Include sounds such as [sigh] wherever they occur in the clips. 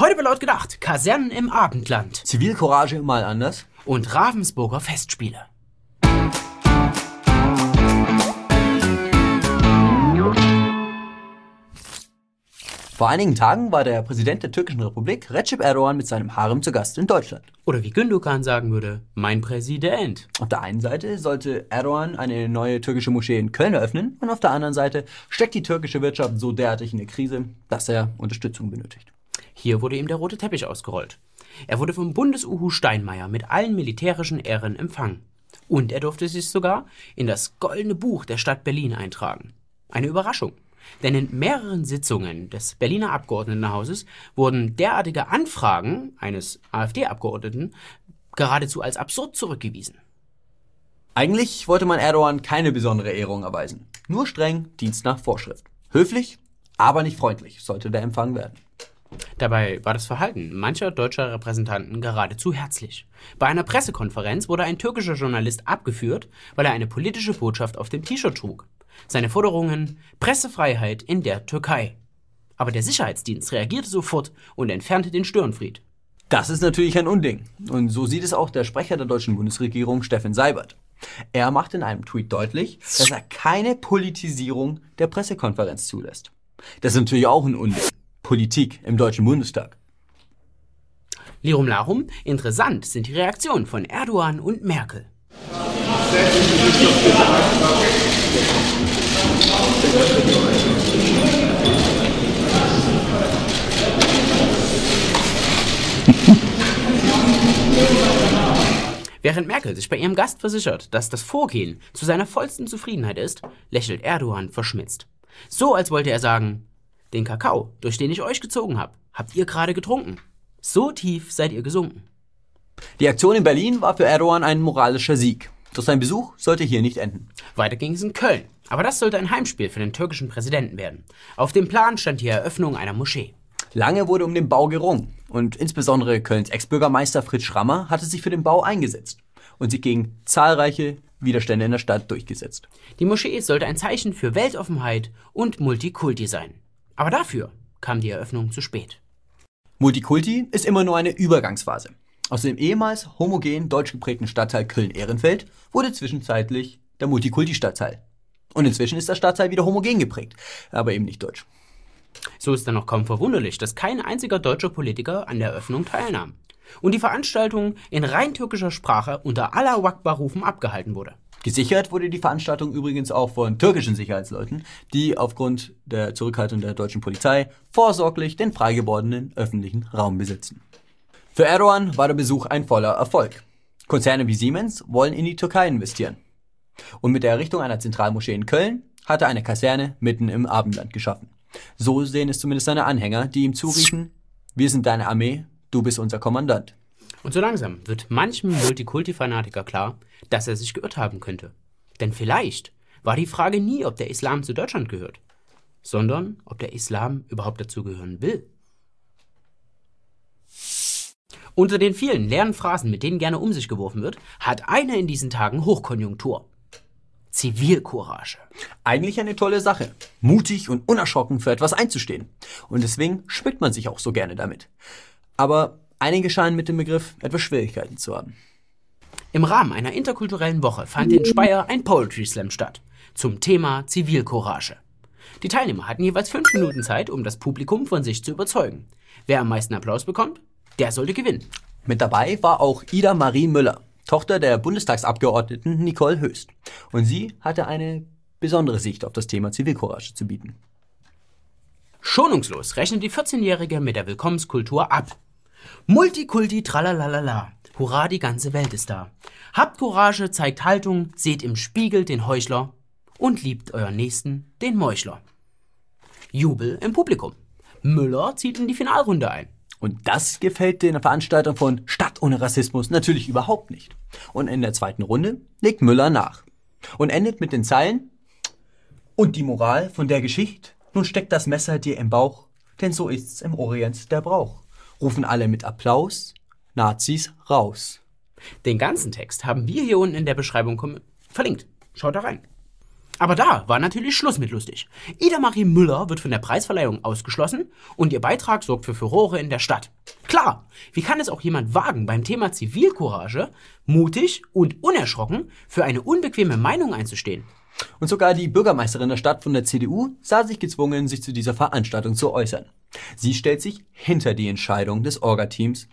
Heute bei laut gedacht, Kasernen im Abendland Zivilcourage mal anders. und Ravensburger Festspiele. Vor einigen Tagen war der Präsident der türkischen Republik, Recep Erdogan, mit seinem Harem zu Gast in Deutschland. Oder wie Gündogan sagen würde, mein Präsident. Auf der einen Seite sollte Erdogan eine neue türkische Moschee in Köln eröffnen und auf der anderen Seite steckt die türkische Wirtschaft so derartig in der Krise, dass er Unterstützung benötigt. Hier wurde ihm der rote Teppich ausgerollt. Er wurde vom Bundesuhu Steinmeier mit allen militärischen Ehren empfangen. Und er durfte sich sogar in das Goldene Buch der Stadt Berlin eintragen. Eine Überraschung. Denn in mehreren Sitzungen des Berliner Abgeordnetenhauses wurden derartige Anfragen eines AfD-Abgeordneten geradezu als absurd zurückgewiesen. Eigentlich wollte man Erdogan keine besondere Ehrung erweisen. Nur streng Dienst nach Vorschrift. Höflich, aber nicht freundlich sollte der Empfang werden. Dabei war das Verhalten mancher deutscher Repräsentanten geradezu herzlich. Bei einer Pressekonferenz wurde ein türkischer Journalist abgeführt, weil er eine politische Botschaft auf dem T-Shirt trug. Seine Forderungen Pressefreiheit in der Türkei. Aber der Sicherheitsdienst reagierte sofort und entfernte den Störenfried. Das ist natürlich ein Unding. Und so sieht es auch der Sprecher der deutschen Bundesregierung, Steffen Seibert. Er macht in einem Tweet deutlich, dass er keine Politisierung der Pressekonferenz zulässt. Das ist natürlich auch ein Unding. Politik im Deutschen Bundestag. Lirum Larum, interessant sind die Reaktionen von Erdogan und Merkel. [laughs] Während Merkel sich bei ihrem Gast versichert, dass das Vorgehen zu seiner vollsten Zufriedenheit ist, lächelt Erdogan verschmitzt. So als wollte er sagen, den Kakao, durch den ich euch gezogen habe, habt ihr gerade getrunken. So tief seid ihr gesunken. Die Aktion in Berlin war für Erdogan ein moralischer Sieg. Doch sein Besuch sollte hier nicht enden. Weiter ging es in Köln. Aber das sollte ein Heimspiel für den türkischen Präsidenten werden. Auf dem Plan stand die Eröffnung einer Moschee. Lange wurde um den Bau gerungen und insbesondere Kölns Ex-Bürgermeister Fritz Schrammer hatte sich für den Bau eingesetzt und sich gegen zahlreiche Widerstände in der Stadt durchgesetzt. Die Moschee sollte ein Zeichen für Weltoffenheit und Multikulti sein. Aber dafür kam die Eröffnung zu spät. Multikulti ist immer nur eine Übergangsphase. Aus dem ehemals homogen deutsch geprägten Stadtteil Köln-Ehrenfeld wurde zwischenzeitlich der Multikulti-Stadtteil. Und inzwischen ist der Stadtteil wieder homogen geprägt, aber eben nicht deutsch. So ist dann noch kaum verwunderlich, dass kein einziger deutscher Politiker an der Eröffnung teilnahm. Und die Veranstaltung in rein türkischer Sprache unter aller Wakbar-Rufen abgehalten wurde. Gesichert wurde die Veranstaltung übrigens auch von türkischen Sicherheitsleuten, die aufgrund der Zurückhaltung der deutschen Polizei vorsorglich den frei gewordenen öffentlichen Raum besitzen. Für Erdogan war der Besuch ein voller Erfolg. Konzerne wie Siemens wollen in die Türkei investieren. Und mit der Errichtung einer Zentralmoschee in Köln hat er eine Kaserne mitten im Abendland geschaffen. So sehen es zumindest seine Anhänger, die ihm zuriefen, wir sind deine Armee, du bist unser Kommandant. Und so langsam wird manchem Multikulti-Fanatiker klar, dass er sich geirrt haben könnte. Denn vielleicht war die Frage nie, ob der Islam zu Deutschland gehört, sondern ob der Islam überhaupt dazugehören will. Unter den vielen leeren Phrasen, mit denen gerne um sich geworfen wird, hat eine in diesen Tagen Hochkonjunktur. Zivilcourage. Eigentlich eine tolle Sache. Mutig und unerschrocken für etwas einzustehen. Und deswegen schmückt man sich auch so gerne damit. Aber einige scheinen mit dem Begriff etwas Schwierigkeiten zu haben. Im Rahmen einer interkulturellen Woche fand in Speyer ein Poetry Slam statt zum Thema Zivilcourage. Die Teilnehmer hatten jeweils fünf Minuten Zeit, um das Publikum von sich zu überzeugen. Wer am meisten Applaus bekommt, der sollte gewinnen. Mit dabei war auch Ida Marie Müller, Tochter der Bundestagsabgeordneten Nicole Höchst. Und sie hatte eine besondere Sicht auf das Thema Zivilcourage zu bieten. Schonungslos rechnet die 14-Jährige mit der Willkommenskultur ab. Multikulti tralalala. Hurra, die ganze Welt ist da. Habt Courage, zeigt Haltung, seht im Spiegel den Heuchler und liebt euren Nächsten, den Meuchler. Jubel im Publikum. Müller zieht in die Finalrunde ein. Und das gefällt den Veranstaltern von Stadt ohne Rassismus natürlich überhaupt nicht. Und in der zweiten Runde legt Müller nach und endet mit den Zeilen Und die Moral von der Geschichte, nun steckt das Messer dir im Bauch, denn so ist's im Orient der Brauch. Rufen alle mit Applaus, Nazis raus. Den ganzen Text haben wir hier unten in der Beschreibung verlinkt. Schaut da rein. Aber da war natürlich Schluss mit lustig. Ida Marie Müller wird von der Preisverleihung ausgeschlossen und ihr Beitrag sorgt für Furore in der Stadt. Klar, wie kann es auch jemand wagen, beim Thema Zivilcourage mutig und unerschrocken für eine unbequeme Meinung einzustehen? Und sogar die Bürgermeisterin der Stadt von der CDU sah sich gezwungen, sich zu dieser Veranstaltung zu äußern. Sie stellt sich hinter die Entscheidung des Orga-Teams,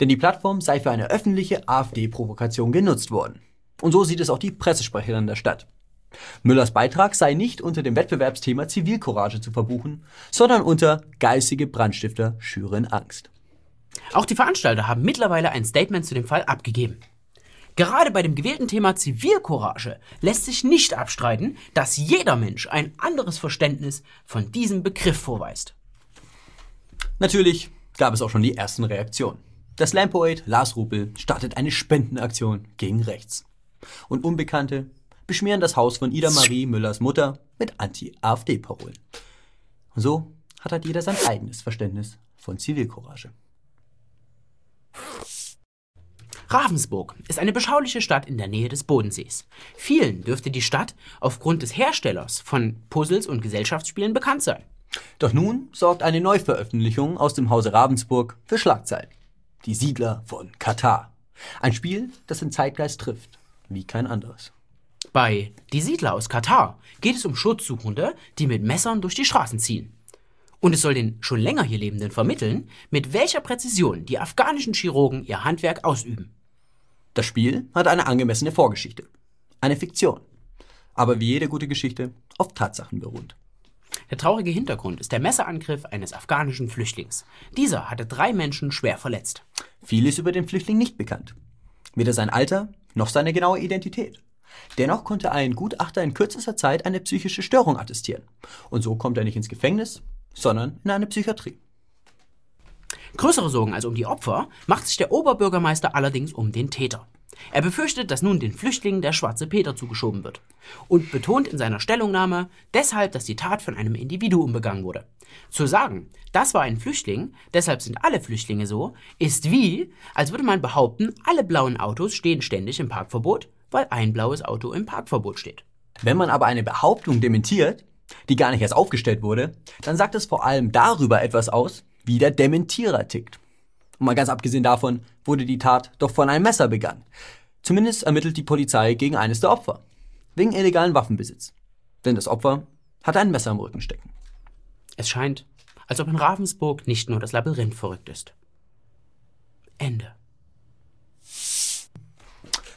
denn die Plattform sei für eine öffentliche AfD-Provokation genutzt worden. Und so sieht es auch die Pressesprecherin der Stadt. Müllers Beitrag sei nicht unter dem Wettbewerbsthema Zivilcourage zu verbuchen, sondern unter geistige Brandstifter schüren Angst. Auch die Veranstalter haben mittlerweile ein Statement zu dem Fall abgegeben. Gerade bei dem gewählten Thema Zivilcourage lässt sich nicht abstreiten, dass jeder Mensch ein anderes Verständnis von diesem Begriff vorweist. Natürlich gab es auch schon die ersten Reaktionen. Der Slam-Poet Lars Rupel startet eine Spendenaktion gegen rechts. Und Unbekannte beschmieren das Haus von Ida Marie Müllers Mutter mit Anti-AfD-Parolen. So hat halt jeder sein eigenes Verständnis von Zivilcourage. Ravensburg ist eine beschauliche Stadt in der Nähe des Bodensees. Vielen dürfte die Stadt aufgrund des Herstellers von Puzzles und Gesellschaftsspielen bekannt sein. Doch nun sorgt eine Neuveröffentlichung aus dem Hause Ravensburg für Schlagzeilen. Die Siedler von Katar. Ein Spiel, das den Zeitgeist trifft, wie kein anderes. Bei Die Siedler aus Katar geht es um Schutzsuchende, die mit Messern durch die Straßen ziehen. Und es soll den schon länger hier Lebenden vermitteln, mit welcher Präzision die afghanischen Chirurgen ihr Handwerk ausüben. Das Spiel hat eine angemessene Vorgeschichte. Eine Fiktion. Aber wie jede gute Geschichte auf Tatsachen beruht. Der traurige Hintergrund ist der Messerangriff eines afghanischen Flüchtlings. Dieser hatte drei Menschen schwer verletzt. Viel ist über den Flüchtling nicht bekannt. Weder sein Alter noch seine genaue Identität. Dennoch konnte ein Gutachter in kürzester Zeit eine psychische Störung attestieren. Und so kommt er nicht ins Gefängnis, sondern in eine Psychiatrie. Größere Sorgen als um die Opfer macht sich der Oberbürgermeister allerdings um den Täter. Er befürchtet, dass nun den Flüchtlingen der schwarze Peter zugeschoben wird und betont in seiner Stellungnahme deshalb, dass die Tat von einem Individuum begangen wurde. Zu sagen, das war ein Flüchtling, deshalb sind alle Flüchtlinge so, ist wie, als würde man behaupten, alle blauen Autos stehen ständig im Parkverbot, weil ein blaues Auto im Parkverbot steht. Wenn man aber eine Behauptung dementiert, die gar nicht erst aufgestellt wurde, dann sagt es vor allem darüber etwas aus, wie der Dementierer tickt. Und mal ganz abgesehen davon wurde die Tat doch von einem Messer begangen. Zumindest ermittelt die Polizei gegen eines der Opfer. Wegen illegalen Waffenbesitz. Denn das Opfer hatte ein Messer im Rücken stecken. Es scheint, als ob in Ravensburg nicht nur das Labyrinth verrückt ist. Ende.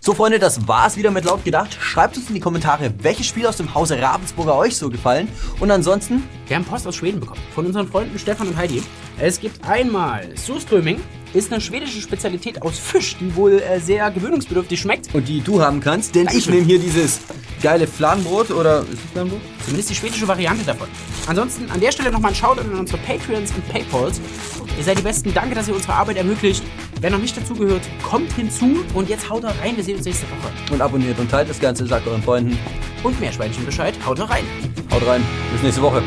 So, Freunde, das war's wieder mit laut gedacht. Schreibt uns in die Kommentare, welche Spiele aus dem Hause Ravensburger euch so gefallen. Und ansonsten. Wir haben Post aus Schweden bekommen. Von unseren Freunden Stefan und Heidi. Es gibt einmal Surströming. Ist eine schwedische Spezialität aus Fisch, die wohl äh, sehr gewöhnungsbedürftig schmeckt. Und die du haben kannst, denn ich nehme hier dieses geile Fladenbrot oder ist es Fladenbrot? Zumindest die schwedische Variante davon. Ansonsten an der Stelle nochmal ein Shoutout an unsere Patreons und Paypals. Ihr seid die Besten. Danke, dass ihr unsere Arbeit ermöglicht. Wer noch nicht dazugehört, kommt hinzu und jetzt haut da rein. Wir sehen uns nächste Woche. Und abonniert und teilt das Ganze, sagt euren Freunden. Und Meerschweinchen Bescheid. Haut da rein. Haut rein. Bis nächste Woche.